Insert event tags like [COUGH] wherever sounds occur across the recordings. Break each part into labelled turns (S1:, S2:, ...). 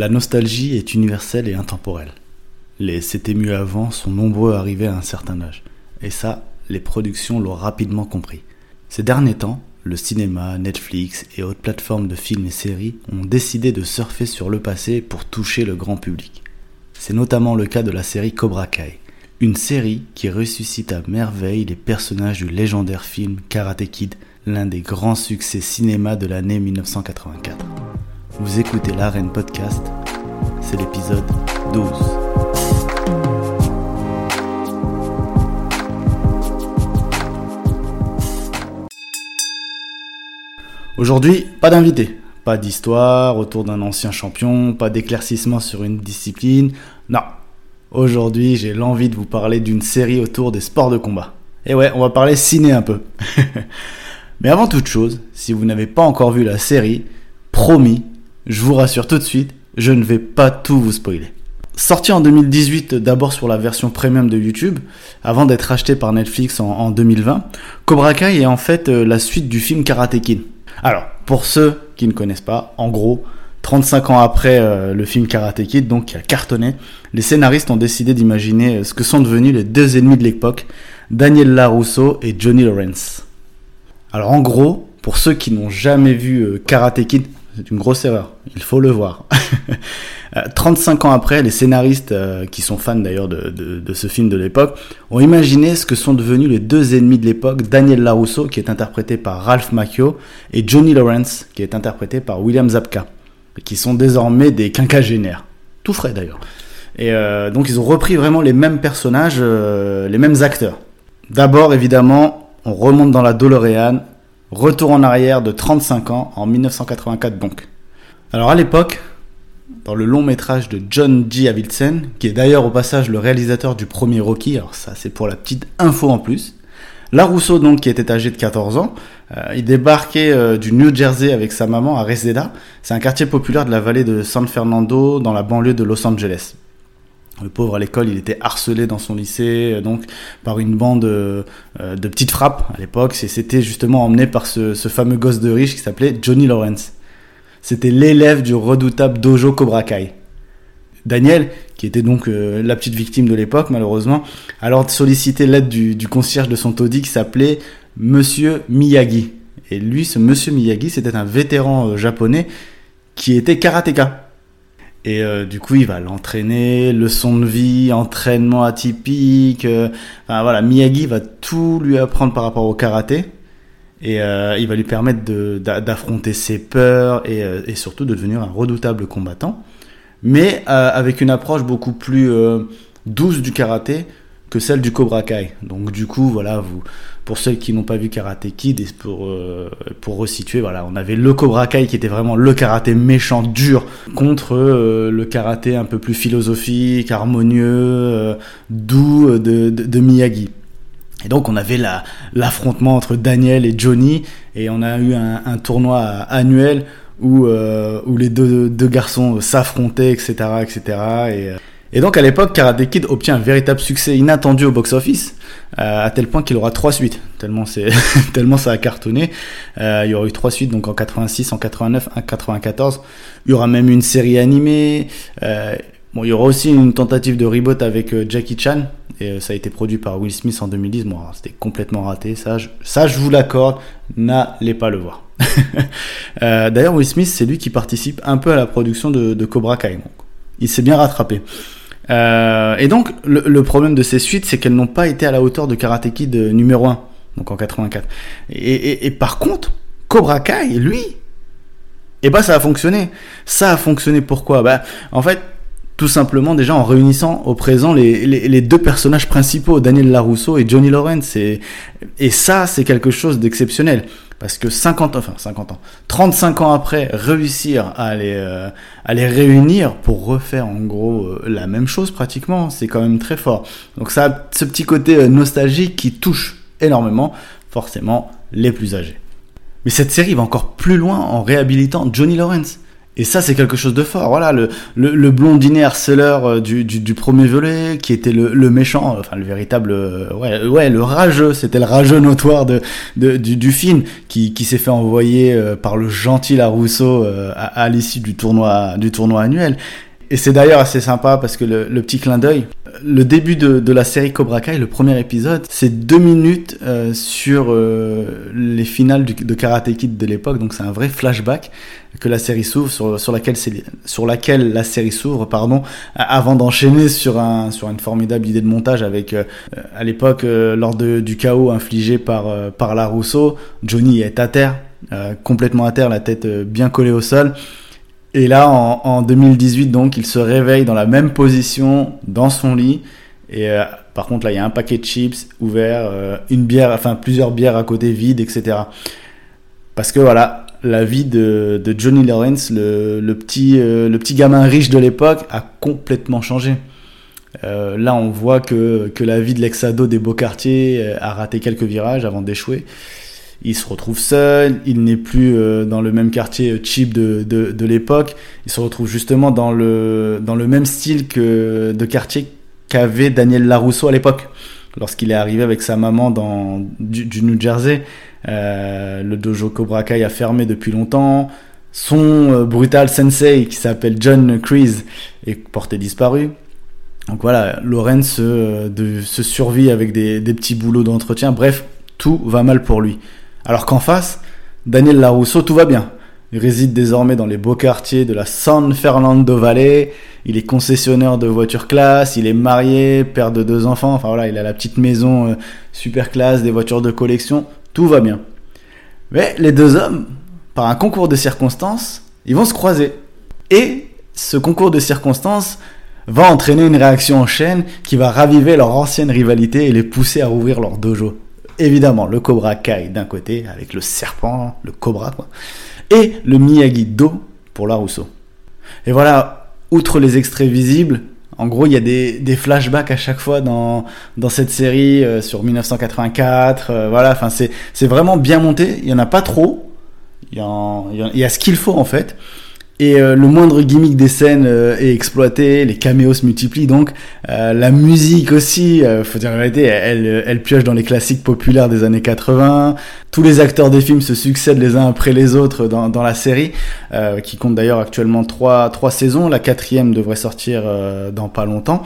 S1: La nostalgie est universelle et intemporelle. Les C'était mieux avant sont nombreux à arriver à un certain âge. Et ça, les productions l'ont rapidement compris. Ces derniers temps, le cinéma, Netflix et autres plateformes de films et séries ont décidé de surfer sur le passé pour toucher le grand public. C'est notamment le cas de la série Cobra Kai, une série qui ressuscite à merveille les personnages du légendaire film Karate Kid, l'un des grands succès cinéma de l'année 1984. Vous écoutez l'Arène Podcast, c'est l'épisode 12. Aujourd'hui, pas d'invité, pas d'histoire autour d'un ancien champion, pas d'éclaircissement sur une discipline. Non, aujourd'hui j'ai l'envie de vous parler d'une série autour des sports de combat. Et ouais, on va parler ciné un peu. [LAUGHS] Mais avant toute chose, si vous n'avez pas encore vu la série, promis, je vous rassure tout de suite, je ne vais pas tout vous spoiler. Sorti en 2018 d'abord sur la version premium de YouTube, avant d'être acheté par Netflix en, 2020, Cobra Kai est en fait euh, la suite du film Karate Kid. Alors, pour ceux qui ne connaissent pas, en gros, 35 ans après euh, le film Karate Kid, donc qui a cartonné, les scénaristes ont décidé d'imaginer euh, ce que sont devenus les deux ennemis de l'époque, Daniel LaRusso et Johnny Lawrence. Alors en gros, pour ceux qui n'ont jamais vu Karate Kid, c'est une grosse erreur. Il faut le voir. 35 [LAUGHS] euh, ans après, les scénaristes, euh, qui sont fans d'ailleurs de, ce film de l'époque, ont imaginé ce que sont devenus les deux ennemis de l'époque, Daniel LaRusso, qui est interprété par Ralph Macchio, et Johnny Lawrence, qui est interprété par William Zabka, qui sont désormais des quinquagénaires. Tout frais d'ailleurs. Et euh, donc ils ont repris vraiment les mêmes personnages, les mêmes acteurs. D'abord, évidemment, on remonte dans la DeLorean Retour en arrière de 35 ans, en 1984 donc. Alors à l'époque, dans le long métrage de John G. Avildsen, qui est d'ailleurs au passage le réalisateur du premier Rocky, alors ça c'est pour la petite info en plus, La Rousseau donc qui était âgé de 14 ans, euh, il débarquait euh, du New Jersey avec sa maman à Reseda, c'est un quartier populaire de la vallée de San Fernando dans la banlieue de Los Angeles. Le pauvre à l'école, il était harcelé dans son lycée, euh, donc par une bande euh, euh, de petites frappes à l'époque. C'était justement emmené par ce, fameux gosse de riche qui s'appelait Johnny Lawrence. C'était l'élève du redoutable dojo Cobra Kai. Daniel, qui était donc la petite victime de l'époque malheureusement, alors sollicité l'aide du, du, concierge de son taudis qui s'appelait Monsieur Miyagi. Et lui, ce Monsieur Miyagi, c'était un vétéran japonais qui était karatéka. Et euh, du coup, il va l'entraîner, leçon de vie, entraînement atypique. Euh, voilà, Miyagi va tout lui apprendre par rapport au karaté. Et euh, il va lui permettre d'affronter ses peurs et, surtout de devenir un redoutable combattant. Mais avec une approche beaucoup plus douce du karaté que celle du Cobra Kai. Donc du coup, voilà, vous, pour ceux qui n'ont pas vu Karate Kid, et pour, euh, pour resituer, voilà, on avait le Cobra Kai qui était vraiment le karaté méchant, dur, contre euh, le karaté un peu plus philosophique, harmonieux, euh, doux de, de, Miyagi. Et donc on avait l'affrontement entre Daniel et Johnny, et on a eu un, un tournoi annuel où, où les deux, deux garçons s'affrontaient, etc., etc. Et, et donc à l'époque, Karate Kid obtient un véritable succès inattendu au box-office, euh, à tel point qu'il aura trois suites, tellement, c'est [LAUGHS] tellement ça a cartonné. Euh, il y aura eu trois suites, donc en 86, en 89, en 94. Il y aura même une série animée. Euh, bon, il y aura aussi une tentative de reboot avec Jackie Chan, et ça a été produit par Will Smith en 2010. Bon, c'était complètement raté, ça, je, ça je vous l'accorde, n'allez pas le voir. [LAUGHS] D'ailleurs, Will Smith, c'est lui qui participe un peu à la production de, Cobra Kai. Il s'est bien rattrapé. Euh, et donc, le, problème de ces suites, c'est qu'elles n'ont pas été à la hauteur de Karate Kid euh, numéro 1, donc en 84. Et, par contre, Cobra Kai, lui, eh ben ça a fonctionné. Ça a fonctionné pourquoi? Bah, En fait, tout simplement déjà en réunissant au présent les, deux personnages principaux, Daniel Larousseau et Johnny Lawrence. Et, et ça, c'est quelque chose d'exceptionnel. Parce que 50 ans, enfin 50 ans, 35 ans après, réussir à les, euh, à les réunir pour refaire en gros euh, la même chose pratiquement, c'est quand même très fort. Donc ça a ce petit côté euh, nostalgique qui touche énormément, forcément, les plus âgés. Mais cette série va encore plus loin en réhabilitant Johnny Lawrence. Et ça, c'est quelque chose de fort. Voilà, le, le, le blondinet harceleur euh, du, premier volet, qui était le, méchant, enfin le véritable, euh, ouais, ouais, le rageux, c'était le rageux notoire de, du, film, qui, s'est fait envoyer euh, par le gentil Larousseau à, à l'issue du tournoi, du tournoi annuel. Et c'est d'ailleurs assez sympa parce que le, petit clin d'œil, le début de, de, la série Cobra Kai, le premier épisode, c'est deux minutes euh, sur euh, les finales de Karate Kid de l'époque, donc c'est un vrai flashback que la série s'ouvre sur, sur laquelle sur laquelle la série s'ouvre pardon avant d'enchaîner sur un sur une formidable idée de montage avec euh, à l'époque lors de, du chaos infligé par par la Rousseau Johnny est à terre complètement à terre la tête bien collée au sol et là, en, en, 2018, donc, il se réveille dans la même position, dans son lit. Et euh, par contre, là, il y a un paquet de chips ouvert, euh, une bière, enfin plusieurs bières à côté vides, etc. Parce que voilà, la vie de, Johnny Lawrence, le, petit, euh, le petit gamin riche de l'époque, a complètement changé. là, on voit que, que la vie de l'ex-ado des beaux quartiers a raté quelques virages avant d'échouer il se retrouve seul, il n'est plus euh, dans le même quartier cheap de, de, l'époque, il se retrouve justement dans le, dans le même style que de quartier qu'avait Daniel Larousseau à l'époque, lorsqu'il est arrivé avec sa maman dans, du, New Jersey. Euh, le dojo Cobra Kai a fermé depuis longtemps. Son euh, brutal sensei qui s'appelle John Kreese est porté disparu. Donc voilà, Lorenz de, se survit avec des, des petits boulots d'entretien. Bref, tout va mal pour lui. Alors qu'en face, Daniel Larousseau, tout va bien. Il réside désormais dans les beaux quartiers de la San Fernando Valley. Il est concessionnaire de voitures classe. Il est marié, père de deux enfants. Enfin voilà, il a la petite maison euh, super classe, des voitures de collection. Tout va bien. Mais les deux hommes, par un concours de circonstances, ils vont se croiser. Et ce concours de circonstances va entraîner une réaction en chaîne qui va raviver leur ancienne rivalité et les pousser à rouvrir leur dojo évidemment le Cobra Kai d'un côté, avec le serpent, le cobra, et le Miyagi-Do pour la Rousseau. Et voilà, outre les extraits visibles, en gros, il y a des, flashbacks à chaque fois dans, dans cette série euh, sur 1984. Euh, voilà, enfin, c'est, c'est vraiment bien monté. Il y en a pas trop. Il y, en, il y a ce qu'il faut en fait et euh, le moindre gimmick des scènes euh, est exploité, les caméos se multiplient donc euh, la musique aussi, euh, faut dire la vérité, elle, elle pioche dans les classiques populaires des années 80. Tous les acteurs des films se succèdent les uns après les autres dans, dans la série, euh, qui compte d'ailleurs actuellement trois trois saisons. La quatrième devrait sortir dans pas longtemps.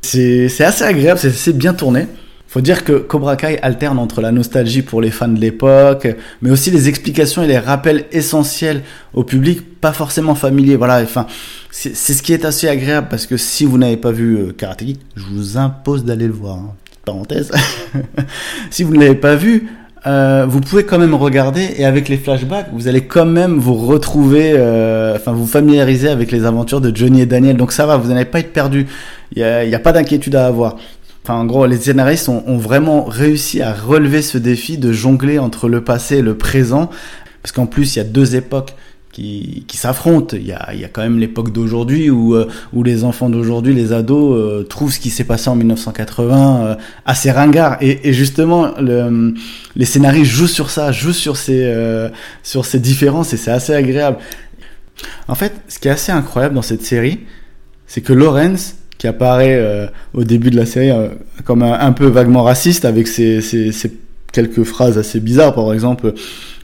S1: C'est c'est assez agréable, c'est bien tourné. Faut dire que Cobra Kai alterne entre la nostalgie pour les fans de l'époque, mais aussi les explications et les rappels essentiels au public, pas forcément familier. Voilà, enfin, c'est ce qui est assez agréable parce que si vous n'avez pas vu euh, Karate Kid, je vous impose d'aller le voir. Hein. Parenthèse. [LAUGHS] si vous ne l'avez pas vu, euh, vous pouvez quand même regarder et avec les flashbacks, vous allez quand même vous retrouver, euh, enfin vous familiariser avec les aventures de Johnny et Daniel. Donc ça va, vous n'allez pas être perdu. Il n'y a, pas d'inquiétude à avoir. Enfin, en gros, les scénaristes ont, vraiment réussi à relever ce défi de jongler entre le passé et le présent, parce qu'en plus, il y a deux époques qui, qui s'affrontent. Il y a, y a quand même l'époque d'aujourd'hui où, euh, où les enfants d'aujourd'hui, les ados, euh, trouvent ce qui s'est passé en 1980 euh, assez ringard. Et, justement, le, les scénaristes jouent sur ça, jouent sur ces, sur ces différences, et c'est assez agréable. En fait, ce qui est assez incroyable dans cette série, c'est que Lawrence apparaît euh, au début de la série euh, comme un, peu vaguement raciste avec ses, quelques phrases assez bizarres. Par exemple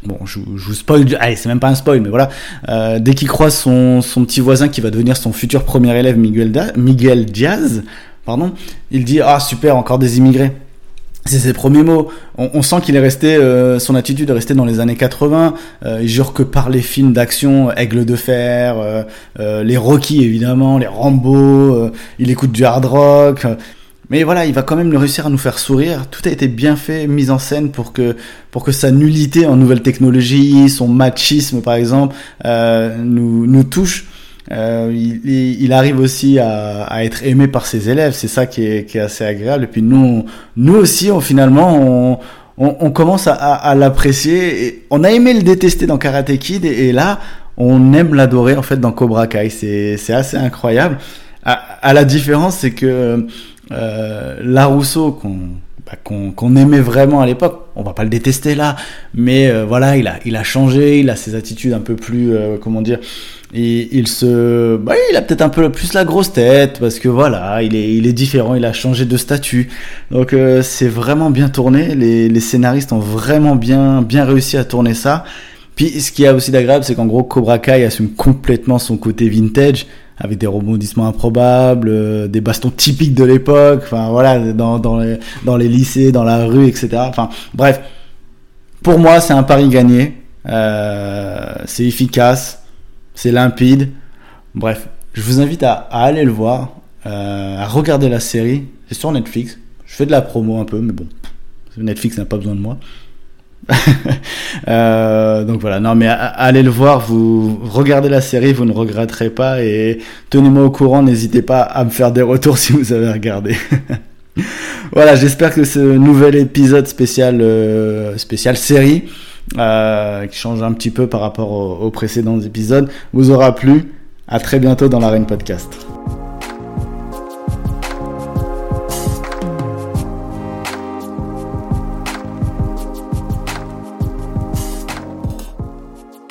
S1: bon je, vous spoil allez c'est même pas un spoil mais voilà. Euh, dès qu'il croise son, petit voisin qui va devenir son futur premier élève Miguel, Miguel Diaz pardon il dit ah super encore des immigrés c'est ses premiers mots. On, on sent qu'il est resté, euh, son attitude est restée dans les années 80. Euh, il jure que par les films d'action, Aigle de fer, euh, euh les Rocky évidemment, les Rambo. Il écoute du hard rock. Mais voilà, il va quand même réussir à nous faire sourire. Tout a été bien fait, mis en scène pour que pour que sa nullité en nouvelles technologies, son machisme par exemple, nous nous touche. Euh, il, il, arrive aussi à, à, être aimé par ses élèves, c'est ça qui est, qui est, assez agréable. Et puis nous, nous aussi, on, finalement, on, on, on commence à, à, à l'apprécier. On a aimé le détester dans Karate Kid, et, là, on aime l'adorer en fait dans Cobra Kai. C'est assez incroyable. À, à la différence, c'est que euh, Larousseau, qu'on bah, qu'on aimait vraiment à l'époque. On va pas le détester là, mais euh, voilà, il a, il a changé, il a ses attitudes un peu plus, euh, comment dire, il, il se, bah, il a peut-être un peu plus la grosse tête parce que voilà, il est, il est différent, il a changé de statut. Donc euh, c'est vraiment bien tourné. Les, les scénaristes ont vraiment bien, bien réussi à tourner ça. Puis ce qui est aussi d'agréable, c'est qu'en gros Cobra Kai assume complètement son côté vintage avec des rebondissements improbables, euh, des bastons typiques de l'époque, voilà, dans, les, lycées, dans la rue, etc. Bref, pour moi c'est un pari gagné, euh, c'est efficace, c'est limpide, bref, je vous invite à, à aller le voir, euh, à regarder la série, c'est sur Netflix, je fais de la promo un peu, mais bon, Netflix n'a pas besoin de moi. [LAUGHS] euh, donc voilà, non mais allez le voir, vous regardez la série, vous ne regretterez pas et tenez-moi au courant, n'hésitez pas à me faire des retours [LAUGHS] si vous avez regardé. [LAUGHS] voilà, j'espère que ce nouvel épisode spécial euh, spécial série euh, qui change un petit peu par rapport aux, précédents épisodes vous aura plu. À très bientôt dans l'arène podcast.